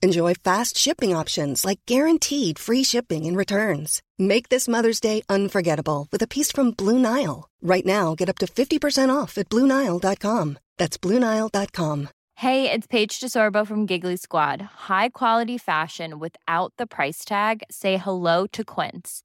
Enjoy fast shipping options like guaranteed free shipping and returns. Make this Mother's Day unforgettable with a piece from Blue Nile. Right now, get up to 50% off at BlueNile.com. That's BlueNile.com. Hey, it's Paige DeSorbo from Giggly Squad. High quality fashion without the price tag? Say hello to Quince.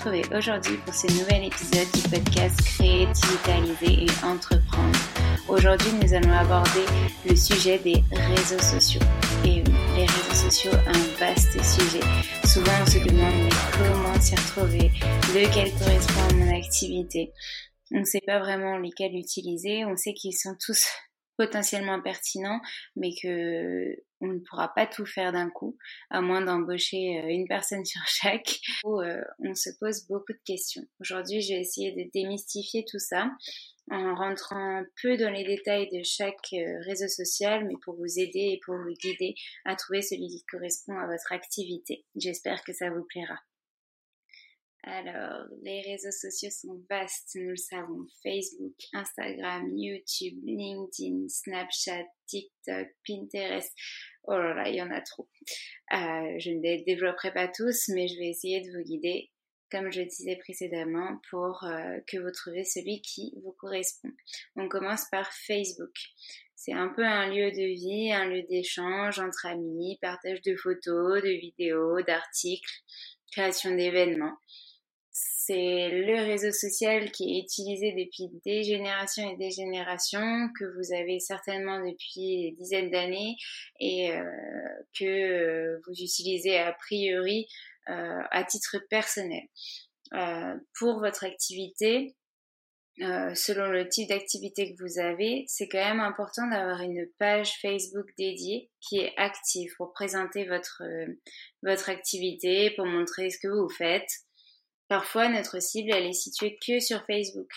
Retrouver aujourd'hui pour ce nouvel épisode du podcast Créer, digitaliser et entreprendre. Aujourd'hui nous allons aborder le sujet des réseaux sociaux. Et les réseaux sociaux, un vaste sujet. Souvent on se demande mais comment s'y retrouver, lequel correspond à mon activité? On ne sait pas vraiment lesquels utiliser, on sait qu'ils sont tous potentiellement pertinent, mais que on ne pourra pas tout faire d'un coup, à moins d'embaucher euh, une personne sur chaque, où euh, on se pose beaucoup de questions. Aujourd'hui, je vais essayer de démystifier tout ça en rentrant peu dans les détails de chaque euh, réseau social, mais pour vous aider et pour vous guider à trouver celui qui correspond à votre activité. J'espère que ça vous plaira. Alors, les réseaux sociaux sont vastes, nous le savons. Facebook, Instagram, YouTube, LinkedIn, Snapchat, TikTok, Pinterest. Oh là là, il y en a trop. Euh, je ne les développerai pas tous, mais je vais essayer de vous guider, comme je disais précédemment, pour euh, que vous trouviez celui qui vous correspond. On commence par Facebook. C'est un peu un lieu de vie, un lieu d'échange entre amis, partage de photos, de vidéos, d'articles, création d'événements c'est le réseau social qui est utilisé depuis des générations et des générations, que vous avez certainement depuis des dizaines d'années et euh, que euh, vous utilisez a priori euh, à titre personnel. pour votre activité, selon le type d'activité que vous avez, c'est quand même important d'avoir une page Facebook dédiée qui est active pour présenter votre, votre activité, pour montrer ce que vous faites Parfois, notre cible, elle est située que sur Facebook.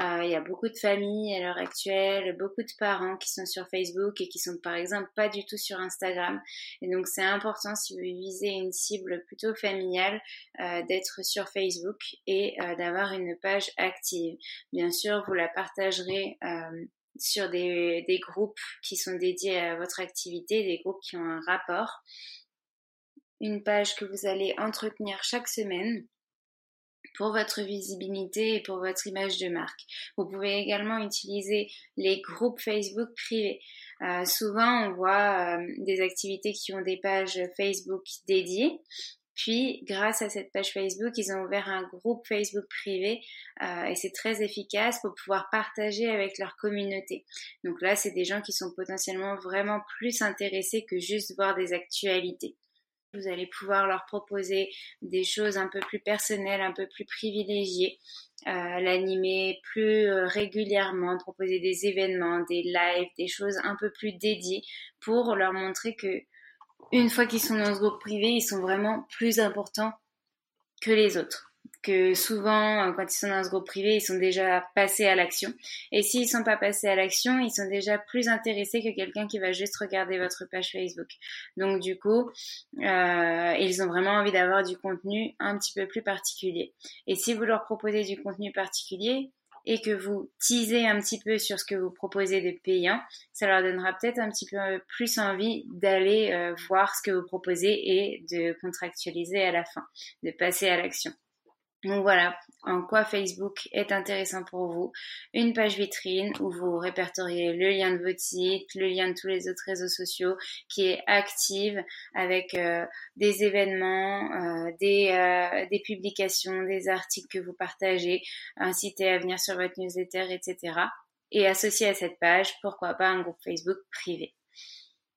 Euh, il y a beaucoup de familles à l'heure actuelle, beaucoup de parents qui sont sur Facebook et qui sont par exemple pas du tout sur Instagram. Et donc, c'est important si vous visez une cible plutôt familiale euh, d'être sur Facebook et euh, d'avoir une page active. Bien sûr, vous la partagerez sur des, des groupes qui sont dédiés à votre activité, des groupes qui ont un rapport. Une page que vous allez entretenir chaque semaine pour votre visibilité et pour votre image de marque. Vous pouvez également utiliser les groupes Facebook privés. Euh, souvent, on voit euh, des activités qui ont des pages Facebook dédiées. Puis, grâce à cette page Facebook, ils ont ouvert un groupe Facebook privé euh, et c'est très efficace pour pouvoir partager avec leur communauté. Donc là, c'est des gens qui sont potentiellement vraiment plus intéressés que juste voir des actualités. Vous allez pouvoir leur proposer des choses un peu plus personnelles, un peu plus privilégiées, euh, l'animer plus euh, régulièrement, proposer des événements, des lives, des choses un peu plus dédiées pour leur montrer que une fois qu'ils sont dans ce groupe privé, ils sont vraiment plus importants que les autres que souvent, euh, quand ils sont dans ce groupe privé, ils sont déjà passés à l'action. Et s'ils ne sont pas passés à l'action, ils sont déjà plus intéressés que quelqu'un qui va juste regarder votre page Facebook. Donc du coup, euh, ils ont vraiment envie d'avoir du contenu un petit peu plus particulier. Et si vous leur proposez du contenu particulier, et que vous teasez un petit peu sur ce que vous proposez de payant, ça leur donnera peut-être un petit peu plus envie d'aller euh, voir ce que vous proposez et de contractualiser à la fin, de passer à l'action. Donc voilà en quoi Facebook est intéressant pour vous. Une page vitrine où vous répertoriez le lien de votre site, le lien de tous les autres réseaux sociaux qui est active avec euh, des événements, euh, des, euh, des publications, des articles que vous partagez, inciter à venir sur votre newsletter, etc. Et associé à cette page, pourquoi pas un groupe Facebook privé.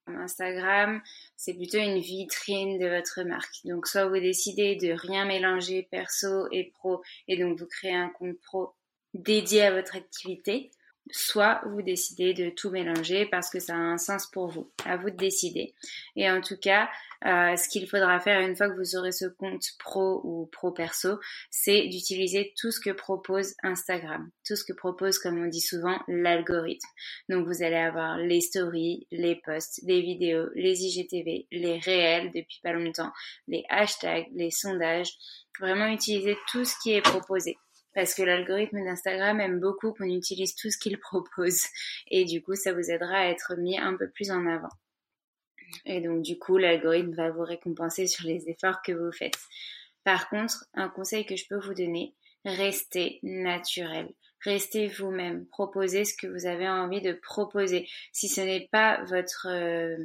Instagram, c'est plutôt une vitrine de votre marque. Donc soit vous décidez de rien mélanger perso et pro et donc vous créez un compte pro dédié à votre activité, soit vous décidez de tout mélanger parce que ça a un sens pour vous. À vous de décider. Et en tout cas, euh, ce qu'il faudra faire une fois que vous aurez ce compte pro ou pro perso, c'est d'utiliser tout ce que propose Instagram, tout ce que propose, comme on dit souvent, l'algorithme. Donc vous allez avoir les stories, les posts, les vidéos, les IGTV, les réels depuis pas longtemps, les hashtags, les sondages. Vraiment utiliser tout ce qui est proposé parce que l'algorithme d'Instagram aime beaucoup qu'on utilise tout ce qu'il propose et du coup ça vous aidera à être mis un peu plus en avant. Et donc du coup l'algorithme va vous récompenser sur les efforts que vous faites. Par contre, un conseil que je peux vous donner, restez naturel. Restez vous-même, proposez ce que vous avez envie de proposer. Si ce n'est pas votre euh,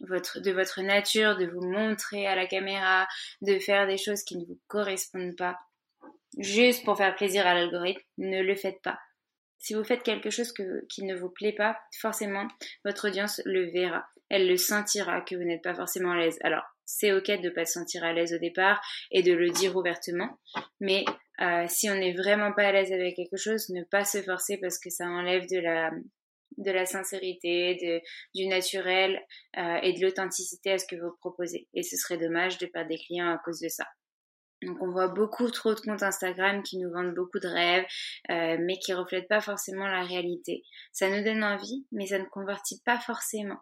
votre, de votre nature, de vous montrer à la caméra, de faire des choses qui ne vous correspondent pas, juste pour faire plaisir à l'algorithme, ne le faites pas. Si vous faites quelque chose qui ne vous plaît pas, forcément, votre audience le verra. Elle le sentira que vous n'êtes pas forcément à l'aise. Alors, c'est ok de ne pas se sentir à l'aise au départ et de le dire ouvertement, mais euh, si on n'est vraiment pas à l'aise avec quelque chose, ne pas se forcer parce que ça enlève de la, de la sincérité, de, du naturel euh, et de l'authenticité à ce que vous proposez. Et ce serait dommage de perdre des clients à cause de ça. Donc on voit beaucoup trop de comptes Instagram qui nous vendent beaucoup de rêves, euh, mais qui reflètent pas forcément la réalité. Ça nous donne envie, mais ça ne convertit pas forcément.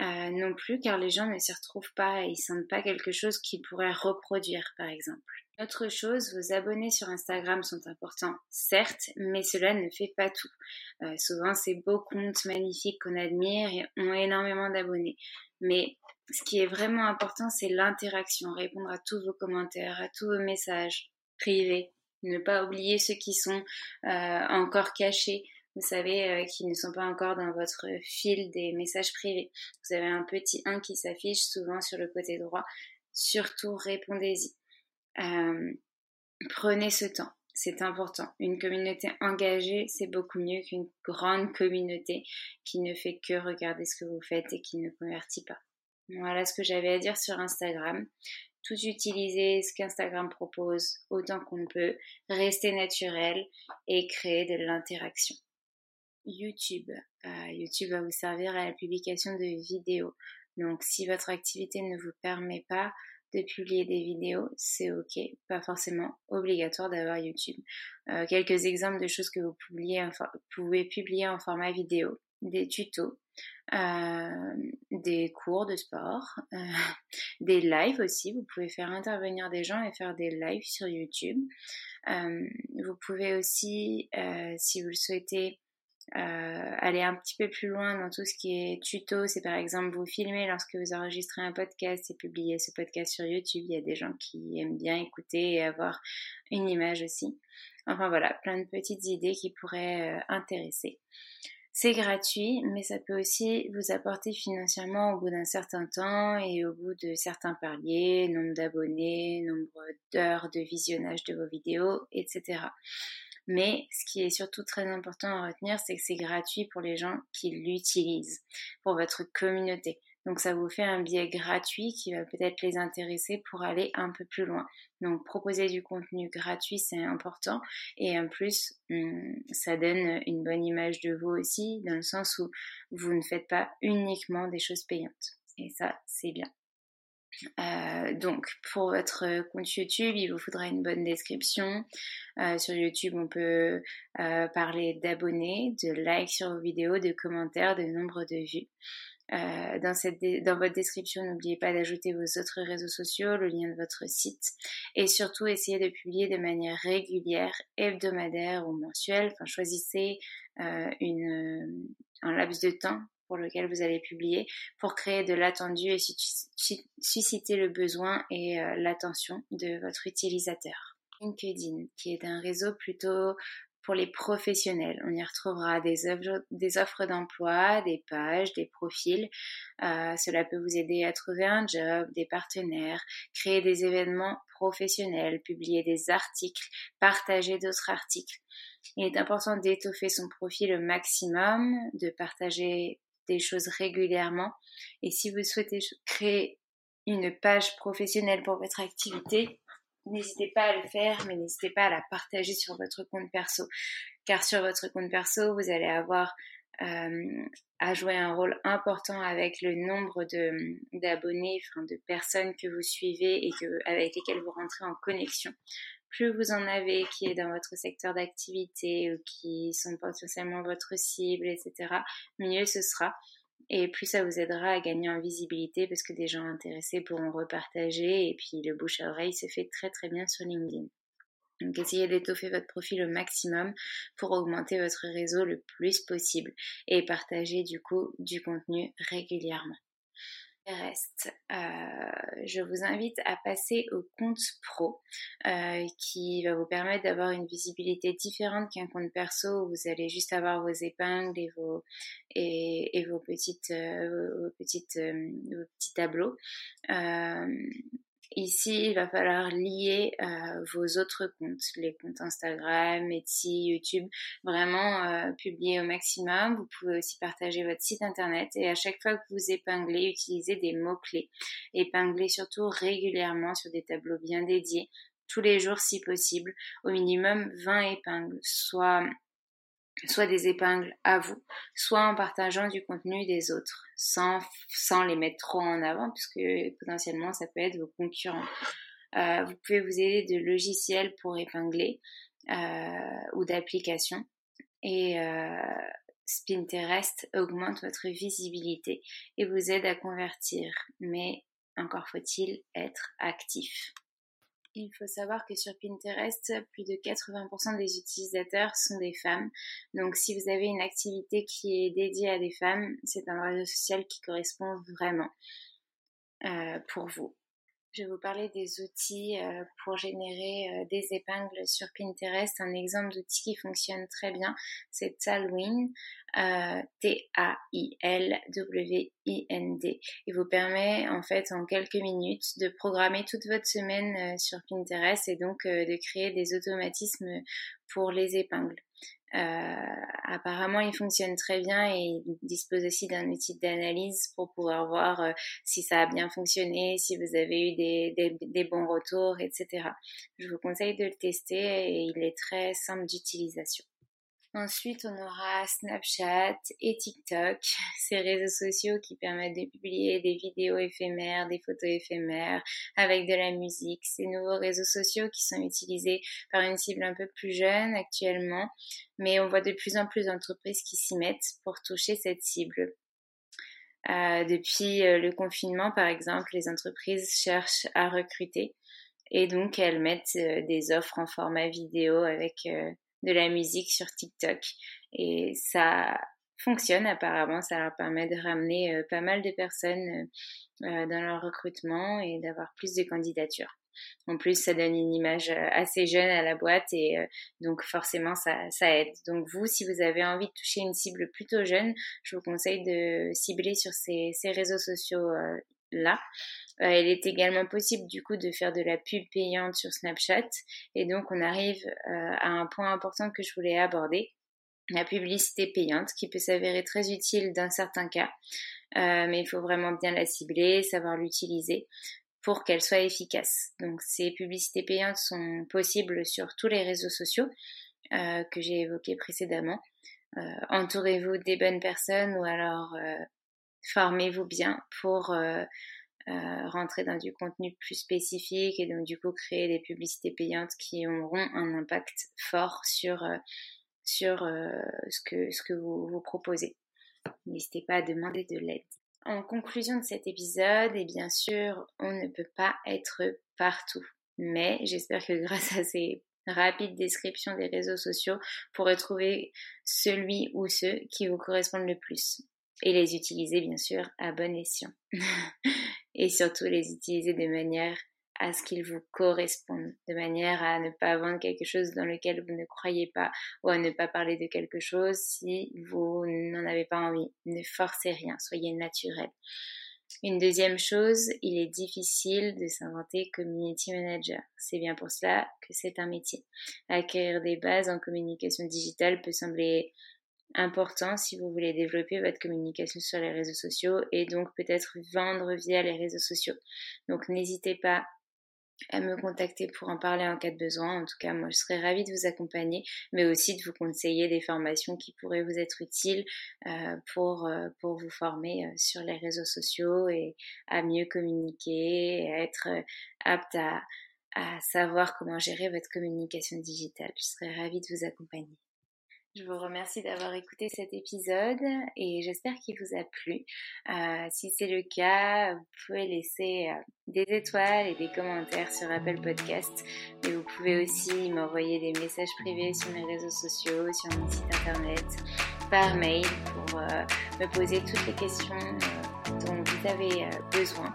Euh, non plus car les gens ne s'y retrouvent pas et ils sentent pas quelque chose qu'ils pourraient reproduire par exemple. Autre chose, vos abonnés sur Instagram sont importants, certes, mais cela ne fait pas tout. Euh, souvent, c'est beaux comptes magnifiques qu'on admire et ont énormément d'abonnés. Mais ce qui est vraiment important, c'est l'interaction, répondre à tous vos commentaires, à tous vos messages privés. Ne pas oublier ceux qui sont euh, encore cachés, vous savez, euh, qui ne sont pas encore dans votre fil des messages privés. Vous avez un petit 1 qui s'affiche souvent sur le côté droit. Surtout, répondez-y. Euh, prenez ce temps. C'est important. Une communauté engagée, c'est beaucoup mieux qu'une grande communauté qui ne fait que regarder ce que vous faites et qui ne convertit pas. Voilà ce que j'avais à dire sur Instagram. Tout utiliser ce qu'Instagram propose autant qu'on peut, rester naturel et créer de l'interaction. YouTube. Euh, YouTube va vous servir à la publication de vidéos. Donc si votre activité ne vous permet pas de publier des vidéos, c'est ok, pas forcément obligatoire d'avoir YouTube. Euh, quelques exemples de choses que vous pouvez publier en format vidéo, des tutos, euh, des cours de sport, des lives aussi. Vous pouvez faire intervenir des gens et faire des lives sur YouTube. vous pouvez aussi, si vous le souhaitez, euh, aller un petit peu plus loin dans tout ce qui est tuto, c'est par exemple vous filmer lorsque vous enregistrez un podcast et publier ce podcast sur YouTube. Il y a des gens qui aiment bien écouter et avoir une image aussi. Enfin voilà, plein de petites idées qui pourraient euh, intéresser. C'est gratuit, mais ça peut aussi vous apporter financièrement au bout d'un certain temps et au bout de certains paliers, nombre d'abonnés, nombre d'heures de visionnage de vos vidéos, etc. Mais ce qui est surtout très important à retenir, c'est que c'est gratuit pour les gens qui l'utilisent, pour votre communauté. Donc ça vous fait un biais gratuit qui va peut-être les intéresser pour aller un peu plus loin. Donc proposer du contenu gratuit, c'est important. Et en plus, hum, ça donne une bonne image de vous aussi, dans le sens où vous ne faites pas uniquement des choses payantes. Et ça, c'est bien. Euh, donc pour votre compte YouTube, il vous faudra une bonne description. Euh, sur YouTube, on peut euh, parler d'abonnés, de likes sur vos vidéos, de commentaires, de nombre de vues. dans, cette dans votre description, n'oubliez pas d'ajouter vos autres réseaux sociaux, le lien de votre site et surtout essayez de publier de manière régulière, hebdomadaire ou mensuelle. Enfin, choisissez une, un laps de temps pour lequel vous allez publier pour créer de l'attendu et susciter le besoin et euh, l'attention de votre utilisateur. LinkedIn, qui est un réseau plutôt pour les professionnels. On y retrouvera des, offres, d'emploi, des pages, des profils. Euh, cela peut vous aider à trouver un job, des partenaires, créer des événements professionnels, publier des articles, partager d'autres articles. Il est important d'étoffer son profil au maximum, de partager des choses régulièrement. Et si vous souhaitez créer une page professionnelle pour votre activité, n'hésitez pas à le faire, mais n'hésitez pas à la partager sur votre compte perso. Car sur votre compte perso, vous allez avoir euh, à jouer un rôle important avec le nombre d'abonnés, de personnes que vous suivez et avec lesquelles vous rentrez en connexion plus vous en avez qui est dans votre secteur d'activité ou qui sont potentiellement votre cible, etc., mieux ce sera. Et plus ça vous aidera à gagner en visibilité parce que des gens intéressés pourront repartager et puis le bouche à oreille se fait très très bien sur LinkedIn. Donc essayez d'étoffer votre profil au maximum pour augmenter votre réseau le plus possible et partager du coup du contenu régulièrement euh, je vous invite à passer au compte pro euh, qui va vous permettre d'avoir une visibilité différente qu'un compte perso où vous allez juste avoir vos épingles et vos, et, vos, petites, euh, petites, vos petits tableaux. Ici, il va falloir lier euh, vos autres comptes, les comptes Instagram, Etsy, YouTube, vraiment euh, publier au maximum. Vous pouvez aussi partager votre site internet et à chaque fois que vous épinglez, utilisez des mots-clés. Épinglez surtout régulièrement sur des tableaux bien dédiés, tous les jours si possible, au minimum 20 épingles, soit soit des épingles à vous, soit en partageant du contenu des autres, sans, les mettre trop en avant, puisque potentiellement ça peut être vos concurrents. Euh, vous pouvez vous aider de logiciels pour épingler euh, ou d'applications. Et euh, Spinterest augmente votre visibilité et vous aide à convertir. Mais encore faut-il être actif. Il faut savoir que sur Pinterest, plus de 80% des utilisateurs sont des femmes. Donc si vous avez une activité qui est dédiée à des femmes, c'est un réseau social qui correspond vraiment euh, pour vous. Je vais vous parler des outils euh, pour générer euh, des épingles sur Pinterest. Un exemple d'outil qui fonctionne très bien, c'est Talwin, euh, T-A-I-L-W-I-N-D. Il vous permet en fait en quelques minutes de programmer toute votre semaine sur Pinterest et donc de créer des automatismes pour les épingles. Euh, apparemment, il fonctionne très bien et il dispose aussi d'un outil d'analyse pour pouvoir voir euh, si ça a bien fonctionné, si vous avez eu des, des, bons retours, etc. Je vous conseille de le tester et il est très simple d'utilisation. Ensuite, on aura Snapchat et TikTok, ces réseaux sociaux qui permettent de publier des vidéos éphémères, des photos éphémères avec de la musique. Ces nouveaux réseaux sociaux qui sont utilisés par une cible un peu plus jeune actuellement, mais on voit de plus en plus d'entreprises qui s'y mettent pour toucher cette cible. Euh, depuis euh, le confinement, par exemple, les entreprises cherchent à recruter et donc elles mettent euh, des offres en format vidéo avec de la musique sur TikTok. Et ça fonctionne apparemment, ça leur permet de ramener pas mal de personnes dans leur recrutement et d'avoir plus de candidatures. En plus, ça donne une image assez jeune à la boîte et donc forcément, ça, ça, aide. Donc vous, si vous avez envie de toucher une cible plutôt jeune, je vous conseille de cibler sur ces, ces réseaux sociaux là. Euh, il est également possible du coup de faire de la pub payante sur Snapchat et donc on arrive euh, à un point important que je voulais aborder, la publicité payante qui peut s'avérer très utile dans certains cas, euh, mais il faut vraiment bien la cibler, savoir l'utiliser pour qu'elle soit efficace. Donc ces publicités payantes sont possibles sur tous les réseaux sociaux que j'ai évoqués précédemment. Entourez-vous des bonnes personnes ou alors formez-vous bien pour euh, euh, rentrer dans du contenu plus spécifique et donc du coup créer des publicités payantes qui auront un impact fort sur, euh, sur ce que, ce que vous, vous proposez. N'hésitez pas à demander de l'aide. En conclusion de cet épisode, et bien sûr, on ne peut pas être partout. Mais j'espère que grâce à ces rapides descriptions des réseaux sociaux, vous pourrez trouver celui ou ceux qui vous correspondent le plus et les utiliser bien sûr à bon escient. et surtout les utiliser de manière à ce qu'ils vous correspondent, de manière à ne pas vendre quelque chose dans lequel vous ne croyez pas ou à ne pas parler de quelque chose si vous n'en avez pas envie. Ne forcez rien, soyez naturel. Une deuxième chose, il est difficile de s'inventer community manager. C'est bien pour cela que c'est un métier. Acquérir des bases en communication digitale peut sembler important si vous voulez développer votre communication sur les réseaux sociaux et donc peut-être vendre via les réseaux sociaux. Donc n'hésitez pas à me contacter pour en parler en cas de besoin. En tout cas, moi, je serais ravie de vous accompagner, mais aussi de vous conseiller des formations qui pourraient vous être utiles euh, pour, euh, pour vous former euh, sur les réseaux sociaux et à mieux communiquer, et à être apte à, à savoir comment gérer votre communication digitale. Je serais ravie de vous accompagner. Je vous remercie d'avoir écouté cet épisode et j'espère qu'il vous a plu. Euh, si c'est le cas, vous pouvez laisser euh, des étoiles et des commentaires sur Apple Podcast, mais vous pouvez aussi m'envoyer des messages privés sur mes réseaux sociaux, sur mon site internet, par mail pour euh, me poser toutes les questions dont vous avez besoin.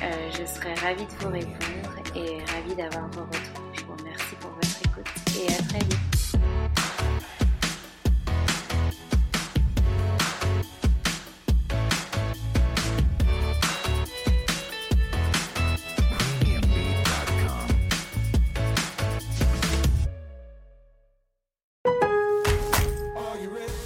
je serai ravie de vous répondre et ravie d'avoir vos retours. Je vous remercie pour votre écoute et à très vite.